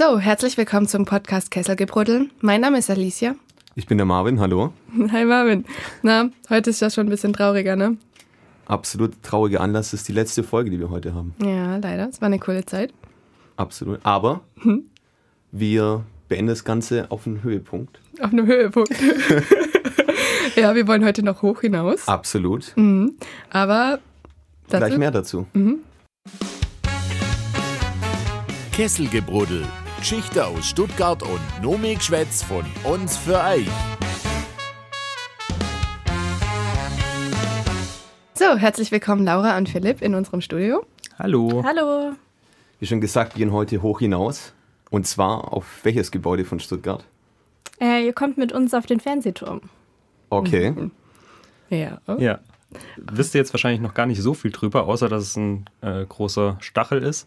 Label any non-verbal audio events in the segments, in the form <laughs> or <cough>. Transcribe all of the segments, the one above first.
So, herzlich willkommen zum Podcast Kesselgebruddel. Mein Name ist Alicia. Ich bin der Marvin, hallo. <laughs> Hi Marvin. Na, heute ist ja schon ein bisschen trauriger, ne? Absolut trauriger Anlass ist die letzte Folge, die wir heute haben. Ja, leider. Es war eine coole Zeit. Absolut. Aber wir beenden das Ganze auf einen Höhepunkt. Auf einem Höhepunkt. <laughs> ja, wir wollen heute noch hoch hinaus. Absolut. Mhm. Aber dazu, Gleich mehr dazu. Kesselgebruddel. Geschichte aus Stuttgart und Nomikschwätz von uns für euch. So, herzlich willkommen Laura und Philipp in unserem Studio. Hallo. Hallo. Wie schon gesagt, wir gehen heute hoch hinaus. Und zwar auf welches Gebäude von Stuttgart? Äh, ihr kommt mit uns auf den Fernsehturm. Okay. Ja. Ja. Wisst ihr jetzt wahrscheinlich noch gar nicht so viel drüber, außer dass es ein äh, großer Stachel ist.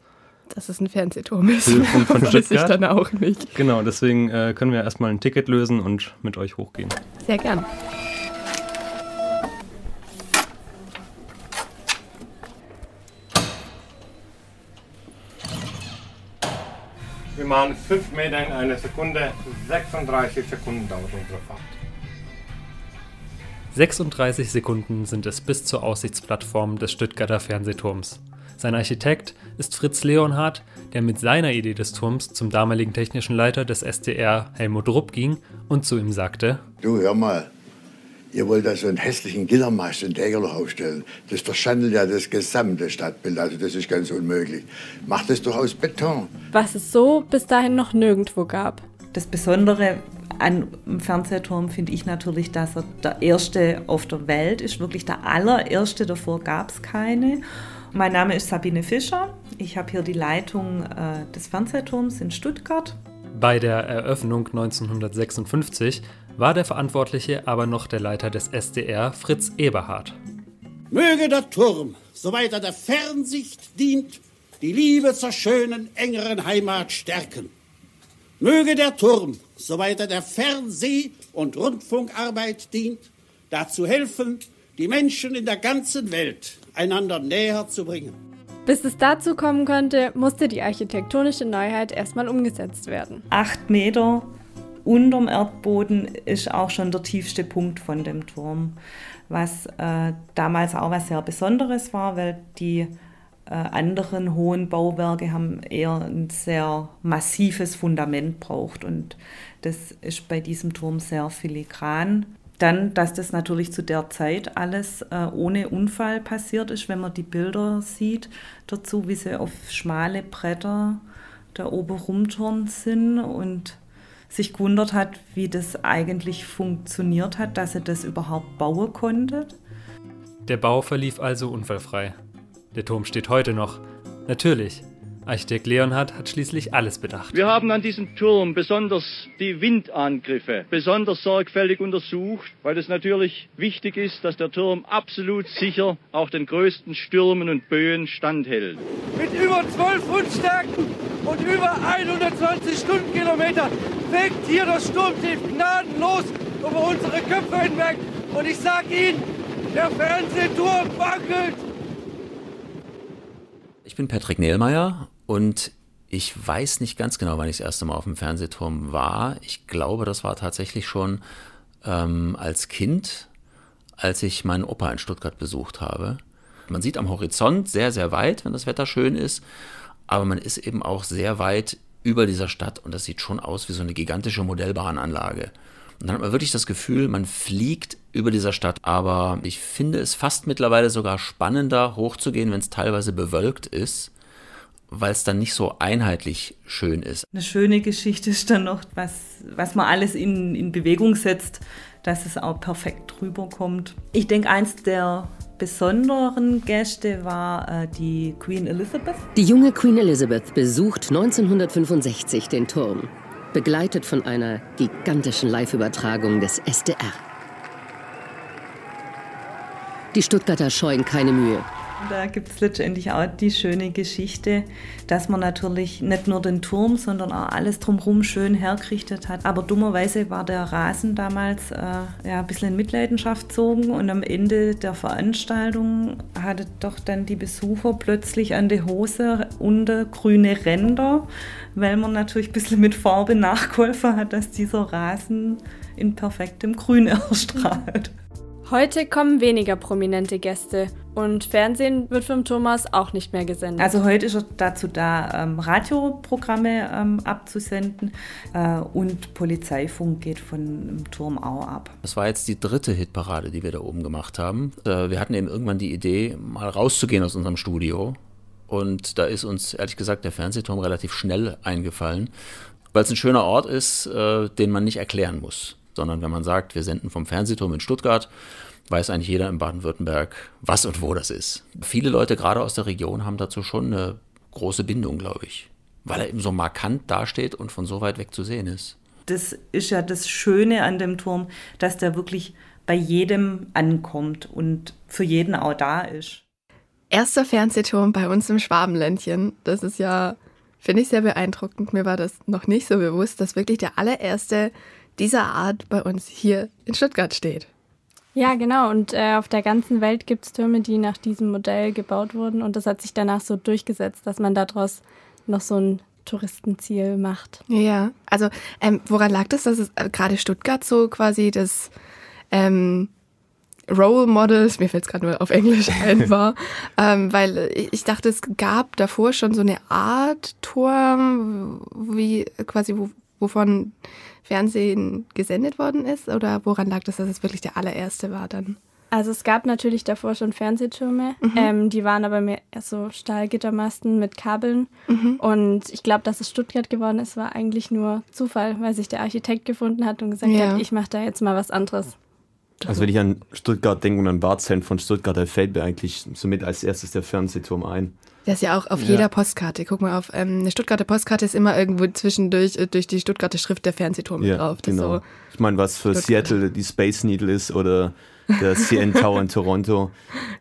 Dass es ein Fernsehturm ist. Höhepunkt von <laughs> Weiß ich dann auch nicht. Genau, deswegen äh, können wir erstmal ein Ticket lösen und mit euch hochgehen. Sehr gern. Wir machen 5 Meter in einer Sekunde, 36 Sekunden dauert unsere Fahrt. 36 Sekunden sind es bis zur Aussichtsplattform des Stuttgarter Fernsehturms. Sein Architekt ist Fritz Leonhardt, der mit seiner Idee des Turms zum damaligen technischen Leiter des SDR Helmut Rupp ging und zu ihm sagte: Du, hör mal. Ihr wollt da so einen hässlichen Gillermast in Degerloch aufstellen. Das verschandelt ja das gesamte Stadtbild. Also das ist ganz unmöglich. Macht es doch aus Beton. Was es so bis dahin noch nirgendwo gab. Das Besondere an dem Fernsehturm finde ich natürlich, dass er der erste auf der Welt ist, wirklich der allererste, davor gab es keine. Mein Name ist Sabine Fischer, ich habe hier die Leitung äh, des Fernsehturms in Stuttgart. Bei der Eröffnung 1956 war der Verantwortliche aber noch der Leiter des SDR Fritz Eberhard. Möge der Turm, soweit er der Fernsicht dient, die Liebe zur schönen, engeren Heimat stärken. Möge der Turm, soweit er der Fernseh- und Rundfunkarbeit dient, dazu helfen, die Menschen in der ganzen Welt einander näher zu bringen. Bis es dazu kommen konnte, musste die architektonische Neuheit erstmal umgesetzt werden. Acht Meter unterm Erdboden ist auch schon der tiefste Punkt von dem Turm, was äh, damals auch was sehr Besonderes war, weil die äh, anderen hohen Bauwerke haben eher ein sehr massives Fundament braucht und das ist bei diesem Turm sehr filigran. Dann, dass das natürlich zu der Zeit alles äh, ohne Unfall passiert ist, wenn man die Bilder sieht dazu, wie sie auf schmale Bretter da oben rumturnen sind und sich gewundert hat, wie das eigentlich funktioniert hat, dass er das überhaupt bauen konnte. Der Bau verlief also unfallfrei. Der Turm steht heute noch. Natürlich. Architekt Leonhardt hat schließlich alles bedacht. Wir haben an diesem Turm besonders die Windangriffe besonders sorgfältig untersucht, weil es natürlich wichtig ist, dass der Turm absolut sicher auch den größten Stürmen und Böen standhält. Mit über 12 Fundstärken und über 120 Stundenkilometer fegt hier das Sturmtief gnadenlos über unsere Köpfe hinweg. Und ich sag Ihnen, der Fernsehturm wackelt. Ich bin Patrick Nehlmeier und ich weiß nicht ganz genau, wann ich das erste Mal auf dem Fernsehturm war. Ich glaube, das war tatsächlich schon ähm, als Kind, als ich meinen Opa in Stuttgart besucht habe. Man sieht am Horizont sehr, sehr weit, wenn das Wetter schön ist, aber man ist eben auch sehr weit über dieser Stadt und das sieht schon aus wie so eine gigantische Modellbahnanlage. Und dann hat man wirklich das Gefühl, man fliegt über dieser Stadt. Aber ich finde es fast mittlerweile sogar spannender, hochzugehen, wenn es teilweise bewölkt ist, weil es dann nicht so einheitlich schön ist. Eine schöne Geschichte ist dann noch, was, was man alles in, in Bewegung setzt, dass es auch perfekt rüberkommt. Ich denke, eins der besonderen Gäste war äh, die Queen Elizabeth. Die junge Queen Elizabeth besucht 1965 den Turm, begleitet von einer gigantischen Live-Übertragung des SDR. Die Stuttgarter scheuen keine Mühe. Da gibt es letztendlich auch die schöne Geschichte, dass man natürlich nicht nur den Turm, sondern auch alles drumherum schön hergerichtet hat. Aber dummerweise war der Rasen damals äh, ja, ein bisschen in Mitleidenschaft gezogen und am Ende der Veranstaltung hatte doch dann die Besucher plötzlich an der Hose unter grüne Ränder, weil man natürlich ein bisschen mit Farbe nachgeholfen hat, dass dieser Rasen in perfektem Grün <laughs> erstrahlt. Heute kommen weniger prominente Gäste und Fernsehen wird vom Thomas auch nicht mehr gesendet. Also heute ist er dazu da, ähm, Radioprogramme ähm, abzusenden äh, und Polizeifunk geht von dem Turm auch ab. Das war jetzt die dritte Hitparade, die wir da oben gemacht haben. Äh, wir hatten eben irgendwann die Idee, mal rauszugehen aus unserem Studio. Und da ist uns ehrlich gesagt der Fernsehturm relativ schnell eingefallen, weil es ein schöner Ort ist, äh, den man nicht erklären muss sondern wenn man sagt, wir senden vom Fernsehturm in Stuttgart, weiß eigentlich jeder in Baden-Württemberg, was und wo das ist. Viele Leute, gerade aus der Region, haben dazu schon eine große Bindung, glaube ich, weil er eben so markant dasteht und von so weit weg zu sehen ist. Das ist ja das Schöne an dem Turm, dass der wirklich bei jedem ankommt und für jeden auch da ist. Erster Fernsehturm bei uns im Schwabenländchen. Das ist ja, finde ich, sehr beeindruckend. Mir war das noch nicht so bewusst, dass wirklich der allererste dieser Art bei uns hier in Stuttgart steht. Ja, genau. Und äh, auf der ganzen Welt gibt es Türme, die nach diesem Modell gebaut wurden. Und das hat sich danach so durchgesetzt, dass man daraus noch so ein Touristenziel macht. Ja, also ähm, woran lag das, dass es äh, gerade Stuttgart so quasi das ähm, Role Models, mir fällt es gerade nur auf Englisch <laughs> ein, war, ähm, weil ich dachte, es gab davor schon so eine Art Turm, wie quasi, wo, wovon Fernsehen gesendet worden ist? Oder woran lag das, dass es wirklich der allererste war dann? Also es gab natürlich davor schon Fernsehtürme, mhm. ähm, die waren aber mehr so Stahlgittermasten mit Kabeln. Mhm. Und ich glaube, dass es Stuttgart geworden ist, war eigentlich nur Zufall, weil sich der Architekt gefunden hat und gesagt ja. hat, ich mache da jetzt mal was anderes. Also wenn ich an Stuttgart denke und an Wahrzeichen von Stuttgart, da fällt mir eigentlich somit als erstes der Fernsehturm ein. Das ist ja auch auf ja. jeder Postkarte. Guck mal, auf ähm, eine Stuttgarter Postkarte ist immer irgendwo zwischendurch äh, durch die Stuttgarter Schrift der Fernsehturm ja, drauf. Das genau. So ich meine, was für Stuttgart. Seattle die Space Needle ist oder der CN Tower in <laughs> Toronto,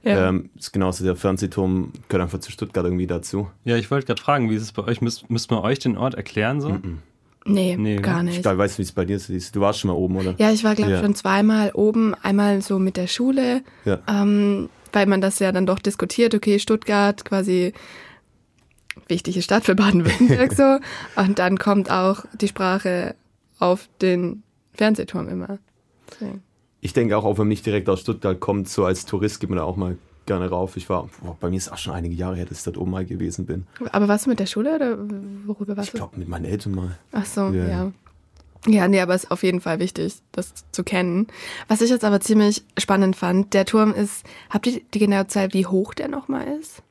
ja. ähm, ist genauso der Fernsehturm, gehört einfach zu Stuttgart irgendwie dazu. Ja, ich wollte gerade fragen, wie ist es bei euch? Müsst, müsst man euch den Ort erklären so? Mm -mm. Nee, nee, gar nicht. Ich glaube, weißt du, wie es bei dir ist. Du warst schon mal oben, oder? Ja, ich war, glaube ich, ja. schon zweimal oben. Einmal so mit der Schule, ja. ähm, weil man das ja dann doch diskutiert. Okay, Stuttgart quasi wichtige Stadt für Baden-Württemberg <laughs> so. Und dann kommt auch die Sprache auf den Fernsehturm immer. Deswegen. Ich denke auch, auch wenn man nicht direkt aus Stuttgart kommt, so als Tourist geht man da auch mal gerne rauf. Ich war, boah, bei mir ist auch schon einige Jahre her, dass ich dort oben mal gewesen bin. Aber warst du mit der Schule oder worüber warst ich du? Ich glaube, mit meinen Eltern mal. Ach so, ja. ja. Ja, nee, aber es ist auf jeden Fall wichtig, das zu kennen. Was ich jetzt aber ziemlich spannend fand, der Turm ist, habt ihr die genaue Zahl, wie hoch der nochmal ist?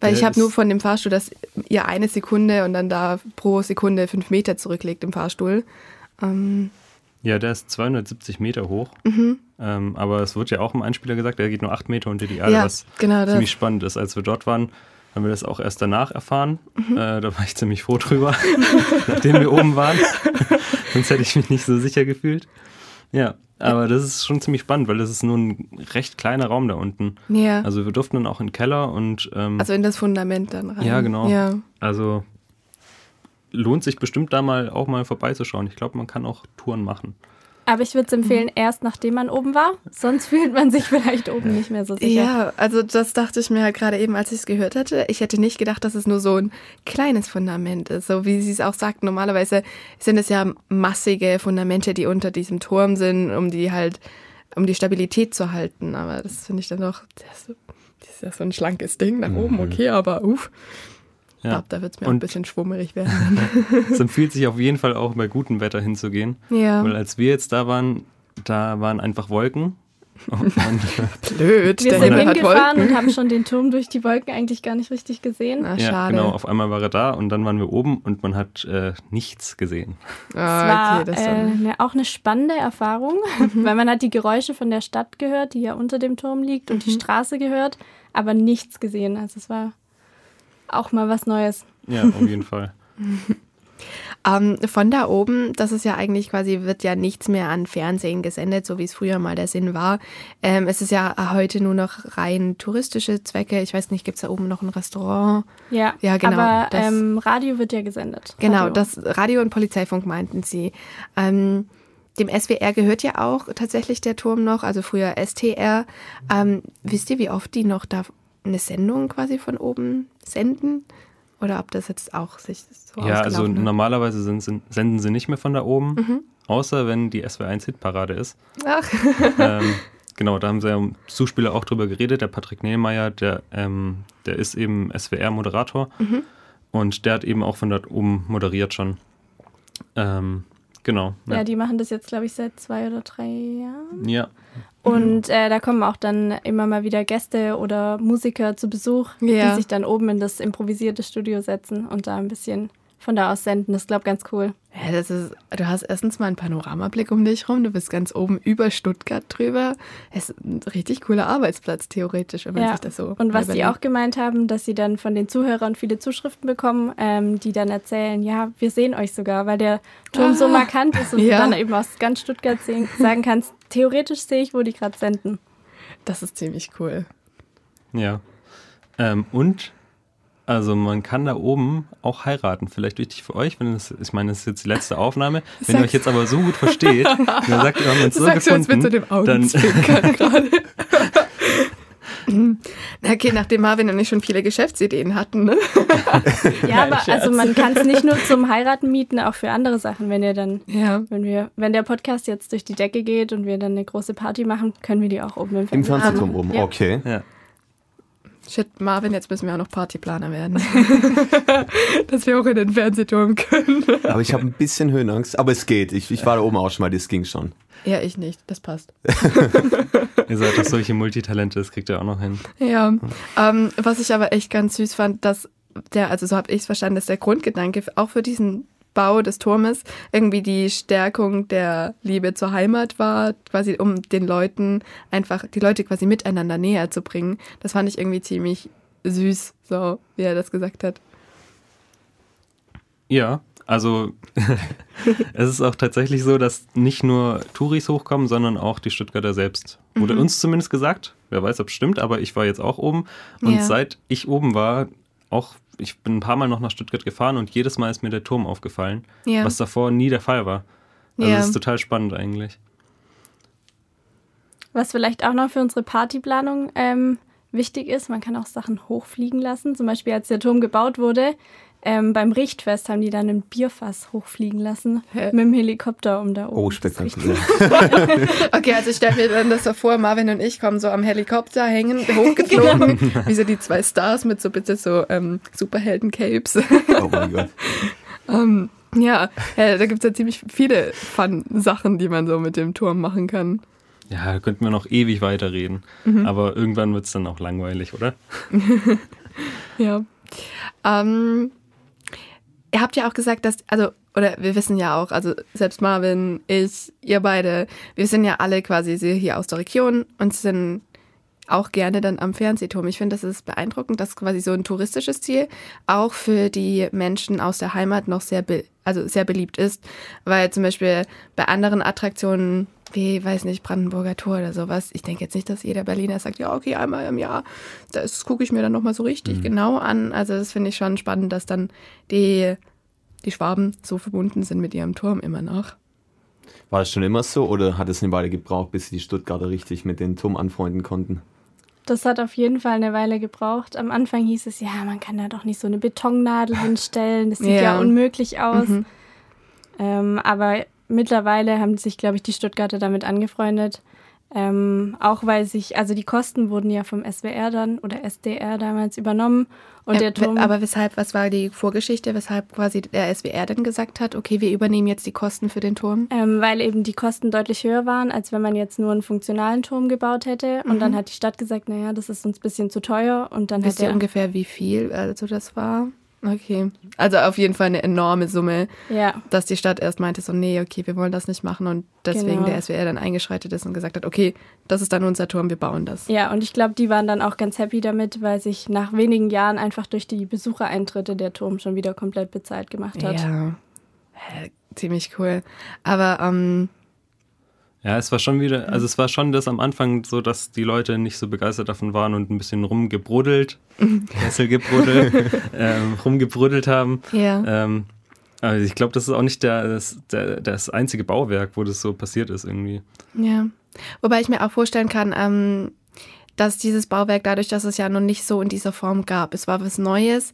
Weil ich habe nur von dem Fahrstuhl, dass ihr eine Sekunde und dann da pro Sekunde fünf Meter zurücklegt im Fahrstuhl. Ähm ja, der ist 270 Meter hoch. Mhm. Ähm, aber es wird ja auch im Einspieler gesagt, der geht nur acht Meter unter die Erde, ja, was genau ziemlich spannend ist. Als wir dort waren, haben wir das auch erst danach erfahren. Mhm. Äh, da war ich ziemlich froh drüber, <laughs> nachdem wir oben waren. <laughs> Sonst hätte ich mich nicht so sicher gefühlt. Ja, aber das ist schon ziemlich spannend, weil das ist nur ein recht kleiner Raum da unten. Ja. Also wir durften dann auch in den Keller und. Ähm, also in das Fundament dann rein. Ja, genau. Ja. Also lohnt sich bestimmt da mal auch mal vorbeizuschauen. Ich glaube, man kann auch Touren machen. Aber ich würde es empfehlen, mhm. erst nachdem man oben war, sonst fühlt man sich <laughs> vielleicht oben nicht mehr so sicher. Ja, also das dachte ich mir halt gerade eben, als ich es gehört hatte. Ich hätte nicht gedacht, dass es nur so ein kleines Fundament ist. So wie Sie es auch sagten, normalerweise sind es ja massige Fundamente, die unter diesem Turm sind, um die halt, um die Stabilität zu halten. Aber das finde ich dann doch, das ist ja so ein schlankes Ding nach oben, mhm. okay, aber uff. Ich glaube, da wird es mir und auch ein bisschen schwummerig werden. <laughs> es empfiehlt sich auf jeden Fall auch bei gutem Wetter hinzugehen. Ja. Weil als wir jetzt da waren, da waren einfach Wolken. <laughs> Blöd, wir sind hingefahren und haben schon den Turm durch die Wolken eigentlich gar nicht richtig gesehen. Ach, ja, schade. genau. Auf einmal war er da und dann waren wir oben und man hat äh, nichts gesehen. Ah, okay, das war äh, ne, auch eine spannende Erfahrung, mhm. weil man hat die Geräusche von der Stadt gehört, die ja unter dem Turm liegt und mhm. die Straße gehört, aber nichts gesehen. Also es war auch mal was Neues. Ja, <laughs> auf jeden Fall. Ähm, von da oben, das ist ja eigentlich quasi, wird ja nichts mehr an Fernsehen gesendet, so wie es früher mal der Sinn war. Ähm, es ist ja heute nur noch rein touristische Zwecke. Ich weiß nicht, gibt es da oben noch ein Restaurant? Ja, ja genau. Aber das, ähm, Radio wird ja gesendet. Genau, Radio. das Radio und Polizeifunk meinten sie. Ähm, dem SWR gehört ja auch tatsächlich der Turm noch, also früher STR. Ähm, wisst ihr, wie oft die noch da eine Sendung quasi von oben senden? Oder ob das jetzt auch sich so Ja, also hat? normalerweise sind, sind, senden sie nicht mehr von da oben, mhm. außer wenn die SWR1 Hitparade ist. Ach. ähm, <laughs> genau, da haben sie ja im Zuspieler auch drüber geredet. Der Patrick Nehlmeier, der, ähm, der ist eben SWR-Moderator. Mhm. Und der hat eben auch von dort oben moderiert schon. Ähm, Genau. Ja. ja, die machen das jetzt, glaube ich, seit zwei oder drei Jahren. Ja. Und äh, da kommen auch dann immer mal wieder Gäste oder Musiker zu Besuch, ja. die sich dann oben in das improvisierte Studio setzen und da ein bisschen von da aus senden. Das ist, glaube ich, ganz cool. Ja, das ist, du hast erstens mal einen Panoramablick um dich rum, du bist ganz oben über Stuttgart drüber. Es ist ein richtig cooler Arbeitsplatz, theoretisch, wenn man ja. sich das so. Und was überlegt. sie auch gemeint haben, dass sie dann von den Zuhörern viele Zuschriften bekommen, ähm, die dann erzählen, ja, wir sehen euch sogar, weil der Turm ah. so markant ist und ja. du dann eben aus ganz Stuttgart sehen, sagen kannst, theoretisch sehe ich, wo die gerade senden. Das ist ziemlich cool. Ja. Ähm, und also man kann da oben auch heiraten. Vielleicht wichtig für euch, wenn es, ich meine, das ist jetzt die letzte Aufnahme. Wenn ihr euch jetzt aber so gut versteht, <laughs> dann sagt ihr, wir haben uns so Sagst gefunden, du jetzt mit so dem dann <laughs> <laughs> Okay, nachdem Marvin und ich schon viele Geschäftsideen hatten. Ne? ja, aber also man kann es nicht nur zum Heiraten mieten, auch für andere Sachen. Wenn ihr dann, ja. wenn wir, wenn der Podcast jetzt durch die Decke geht und wir dann eine große Party machen, können wir die auch oben im Fernsehen Im Fernsehturm oben, ja. okay. Ja. Shit, Marvin, jetzt müssen wir auch noch Partyplaner werden. <laughs> Dass wir auch in den Fernsehturm können. aber ich habe ein bisschen Höhenangst, aber es geht. Ich, ich war da oben auch schon mal, das ging schon. Ja, ich nicht. Das passt. <laughs> ihr seid doch solche Multitalente, das kriegt ihr auch noch hin. Ja. Ähm, was ich aber echt ganz süß fand, dass der, also so habe ich es verstanden, dass der Grundgedanke auch für diesen Bau des Turmes irgendwie die Stärkung der Liebe zur Heimat war, quasi um den Leuten einfach, die Leute quasi miteinander näher zu bringen. Das fand ich irgendwie ziemlich süß, so wie er das gesagt hat. Ja, also <laughs> es ist auch tatsächlich so, dass nicht nur Touris hochkommen, sondern auch die Stuttgarter selbst. Wurde mhm. uns zumindest gesagt, wer weiß, ob es stimmt, aber ich war jetzt auch oben und ja. seit ich oben war, auch ich bin ein paar Mal noch nach Stuttgart gefahren und jedes Mal ist mir der Turm aufgefallen, ja. was davor nie der Fall war. Also ja. das ist total spannend eigentlich. Was vielleicht auch noch für unsere Partyplanung ähm, wichtig ist, man kann auch Sachen hochfliegen lassen. Zum Beispiel, als der Turm gebaut wurde, ähm, beim Richtfest haben die dann ein Bierfass hochfliegen lassen Hä? mit dem Helikopter um da oben. Oh, spektakulär. <laughs> okay, also ich stelle mir dann das so vor, Marvin und ich kommen so am Helikopter hängen, <laughs> hochgeflogen, genau. wie so die zwei Stars mit so bitte so ähm, Superhelden-Capes. oh mein Gott. um, <laughs> ähm, ja, ja, da gibt es ja ziemlich viele Fun-Sachen, die man so mit dem Turm machen kann. Ja, da könnten wir noch ewig weiterreden. Mhm. Aber irgendwann wird es dann auch langweilig, oder? ja. Ähm, ihr habt ja auch gesagt, dass, also, oder wir wissen ja auch, also selbst Marvin, ich, ihr beide, wir sind ja alle quasi hier aus der Region und sind auch gerne dann am Fernsehturm. Ich finde, das ist beeindruckend, dass quasi so ein touristisches Ziel auch für die Menschen aus der Heimat noch sehr, also sehr beliebt ist, weil zum Beispiel bei anderen Attraktionen wie, weiß nicht, Brandenburger Tor oder sowas. Ich denke jetzt nicht, dass jeder Berliner sagt, ja, okay, einmal im Jahr, das gucke ich mir dann nochmal so richtig mhm. genau an. Also das finde ich schon spannend, dass dann die, die Schwaben so verbunden sind mit ihrem Turm immer noch. War das schon immer so oder hat es eine Weile gebraucht, bis die Stuttgarter richtig mit dem Turm anfreunden konnten? Das hat auf jeden Fall eine Weile gebraucht. Am Anfang hieß es, ja, man kann da doch nicht so eine Betonnadel <laughs> hinstellen, das sieht ja, ja unmöglich aus. Mhm. Ähm, aber mittlerweile haben sich, glaube ich, die Stuttgarter damit angefreundet. Ähm, auch weil sich, also die Kosten wurden ja vom SWR dann oder SDR damals übernommen. Und der Turm, aber weshalb, was war die Vorgeschichte, weshalb quasi der SWR dann gesagt hat, okay, wir übernehmen jetzt die Kosten für den Turm? Ähm, weil eben die Kosten deutlich höher waren, als wenn man jetzt nur einen funktionalen Turm gebaut hätte. Und mhm. dann hat die Stadt gesagt, naja, das ist uns ein bisschen zu teuer. Und dann Wisst hat ihr ungefähr, wie viel also das war? Okay. Also auf jeden Fall eine enorme Summe, ja. dass die Stadt erst meinte, so, nee, okay, wir wollen das nicht machen und deswegen genau. der SWR dann eingeschreitet ist und gesagt hat, okay, das ist dann unser Turm, wir bauen das. Ja, und ich glaube, die waren dann auch ganz happy damit, weil sich nach wenigen Jahren einfach durch die Besuchereintritte der Turm schon wieder komplett bezahlt gemacht hat. Ja. ziemlich cool. Aber ähm, ja, es war schon wieder, also es war schon das am Anfang so, dass die Leute nicht so begeistert davon waren und ein bisschen rumgebruddelt, <laughs> Kessel gebruddelt, ähm, rumgebruddelt haben. Ja. Ähm, also ich glaube, das ist auch nicht der, das, der, das einzige Bauwerk, wo das so passiert ist irgendwie. Ja. Wobei ich mir auch vorstellen kann, ähm, dass dieses Bauwerk dadurch, dass es ja noch nicht so in dieser Form gab, es war was Neues,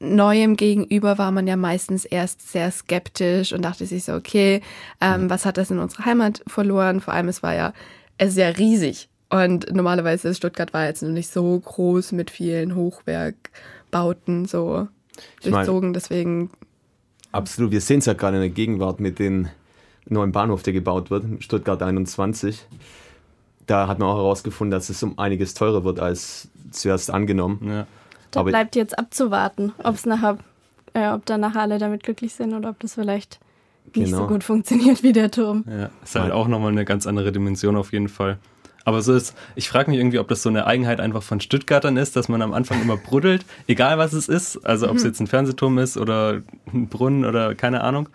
Neuem gegenüber war man ja meistens erst sehr skeptisch und dachte sich so, okay, ähm, mhm. was hat das in unserer Heimat verloren? Vor allem, es war ja sehr riesig. Und normalerweise ist Stuttgart war jetzt noch nicht so groß mit vielen Hochwerkbauten so ich durchzogen. Mein, deswegen. Absolut, wir sehen es ja gerade in der Gegenwart mit dem neuen Bahnhof, der gebaut wird, Stuttgart 21. Da hat man auch herausgefunden, dass es um einiges teurer wird als zuerst angenommen. Ja. Da Aber bleibt jetzt abzuwarten, ob's nachher, äh, ob dann nachher alle damit glücklich sind oder ob das vielleicht nicht genau. so gut funktioniert wie der Turm. Ja, ist halt auch nochmal eine ganz andere Dimension auf jeden Fall. Aber so ist, ich frage mich irgendwie, ob das so eine Eigenheit einfach von Stuttgartern ist, dass man am Anfang immer bruddelt, <laughs> egal was es ist. Also ob es mhm. jetzt ein Fernsehturm ist oder ein Brunnen oder keine Ahnung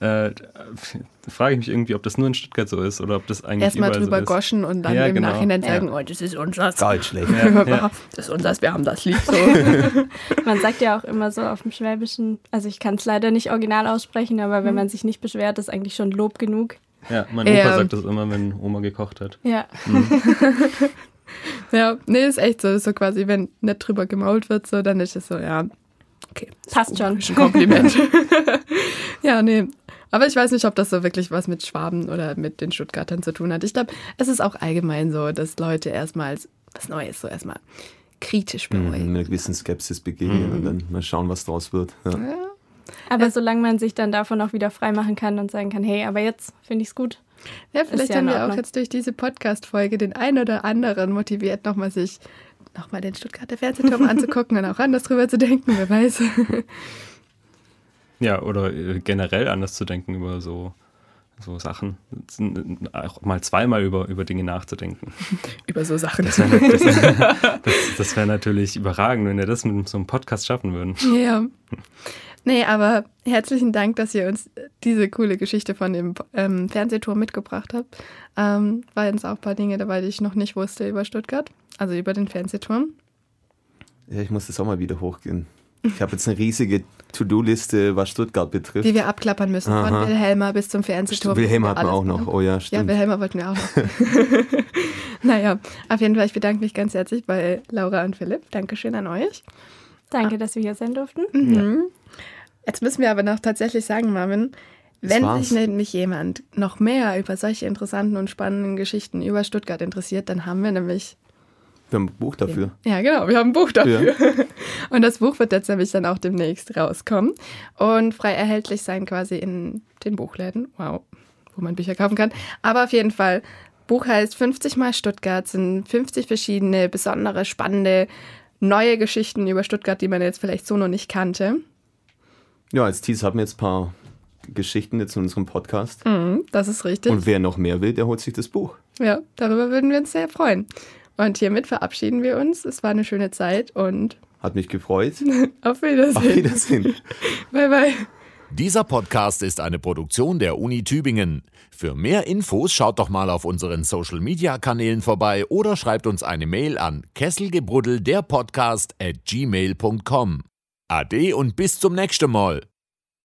äh, <laughs> frage ich mich irgendwie, ob das nur in Stuttgart so ist oder ob das eigentlich Erstmal drüber so goschen und dann ja, im genau. Nachhinein sagen, ja. oh, das ist unseres. Deutschland. <laughs> Ja, ja. Das ist unseres, wir haben das lieb so. <laughs> man sagt ja auch immer so auf dem Schwäbischen, also ich kann es leider nicht original aussprechen, aber wenn mhm. man sich nicht beschwert, ist eigentlich schon Lob genug. Ja, mein Opa ähm, sagt das immer, wenn Oma gekocht hat. Ja. Mhm. ja, nee, ist echt so, so quasi, wenn nicht drüber gemault wird, so, dann ist es so, ja, okay. Passt schon. Ein Kompliment. ja, nee, aber ich weiß nicht, ob das so wirklich was mit Schwaben oder mit den Stuttgartern zu tun hat. Ich glaube, es ist auch allgemein so, dass Leute erstmal was Neues so erstmal kritisch mhm, beäugen. Mhm, mit einer gewissen Skepsis begegnen mhm. und dann mal schauen, was draus wird. Ja. Ja. Aber ja. solange man sich dann davon auch wieder freimachen kann und sagen kann, hey, aber jetzt finde ich es gut. Ja, vielleicht haben wir auch jetzt durch diese Podcast-Folge den einen oder anderen motiviert, nochmal sich nochmal den Stuttgarter Fernsehturm <laughs> anzugucken und auch anders drüber zu denken, wer weiß. <laughs> Ja, oder äh, generell anders zu denken über so, so Sachen. Auch mal zweimal über, über Dinge nachzudenken. <laughs> über so Sachen. Das wäre <laughs> das, das wär natürlich überragend, wenn wir das mit so einem Podcast schaffen würden. Ja. Nee, aber herzlichen Dank, dass ihr uns diese coole Geschichte von dem ähm, Fernsehturm mitgebracht habt. Ähm, waren es auch ein paar Dinge dabei, die ich noch nicht wusste über Stuttgart, also über den Fernsehturm. Ja, ich muss das auch mal wieder hochgehen. Ich habe jetzt eine riesige To-Do-Liste, was Stuttgart betrifft. Die wir abklappern müssen, Aha. von Wilhelma bis zum Fernsehturm. Wilhelma hatten wir auch noch, oh ja, stimmt. Ja, Wilhelma wollten wir auch noch. <laughs> <laughs> naja, auf jeden Fall, ich bedanke mich ganz herzlich bei Laura und Philipp. Dankeschön an euch. Danke, dass wir hier sein durften. Mhm. Ja. Jetzt müssen wir aber noch tatsächlich sagen, Marvin, wenn sich nämlich jemand noch mehr über solche interessanten und spannenden Geschichten über Stuttgart interessiert, dann haben wir nämlich wir haben ein Buch dafür. Ja, genau, wir haben ein Buch dafür. Ja. <laughs> Und das Buch wird jetzt nämlich dann auch demnächst rauskommen und frei erhältlich sein quasi in den Buchläden. Wow, wo man Bücher kaufen kann. Aber auf jeden Fall, Buch heißt 50 mal Stuttgart, sind 50 verschiedene, besondere, spannende, neue Geschichten über Stuttgart, die man jetzt vielleicht so noch nicht kannte. Ja, als Tease haben wir jetzt ein paar Geschichten jetzt in unserem Podcast. Mhm, das ist richtig. Und wer noch mehr will, der holt sich das Buch. Ja, darüber würden wir uns sehr freuen. Und hiermit verabschieden wir uns. Es war eine schöne Zeit und. Hat mich gefreut. <laughs> Auf Wiedersehen. Auf Wiedersehen. <laughs> bye, bye. Dieser Podcast ist eine Produktion der Uni Tübingen. Für mehr Infos schaut doch mal auf unseren Social Media Kanälen vorbei oder schreibt uns eine Mail an kesselgebruddel der Podcast at gmail.com. Ade und bis zum nächsten Mal.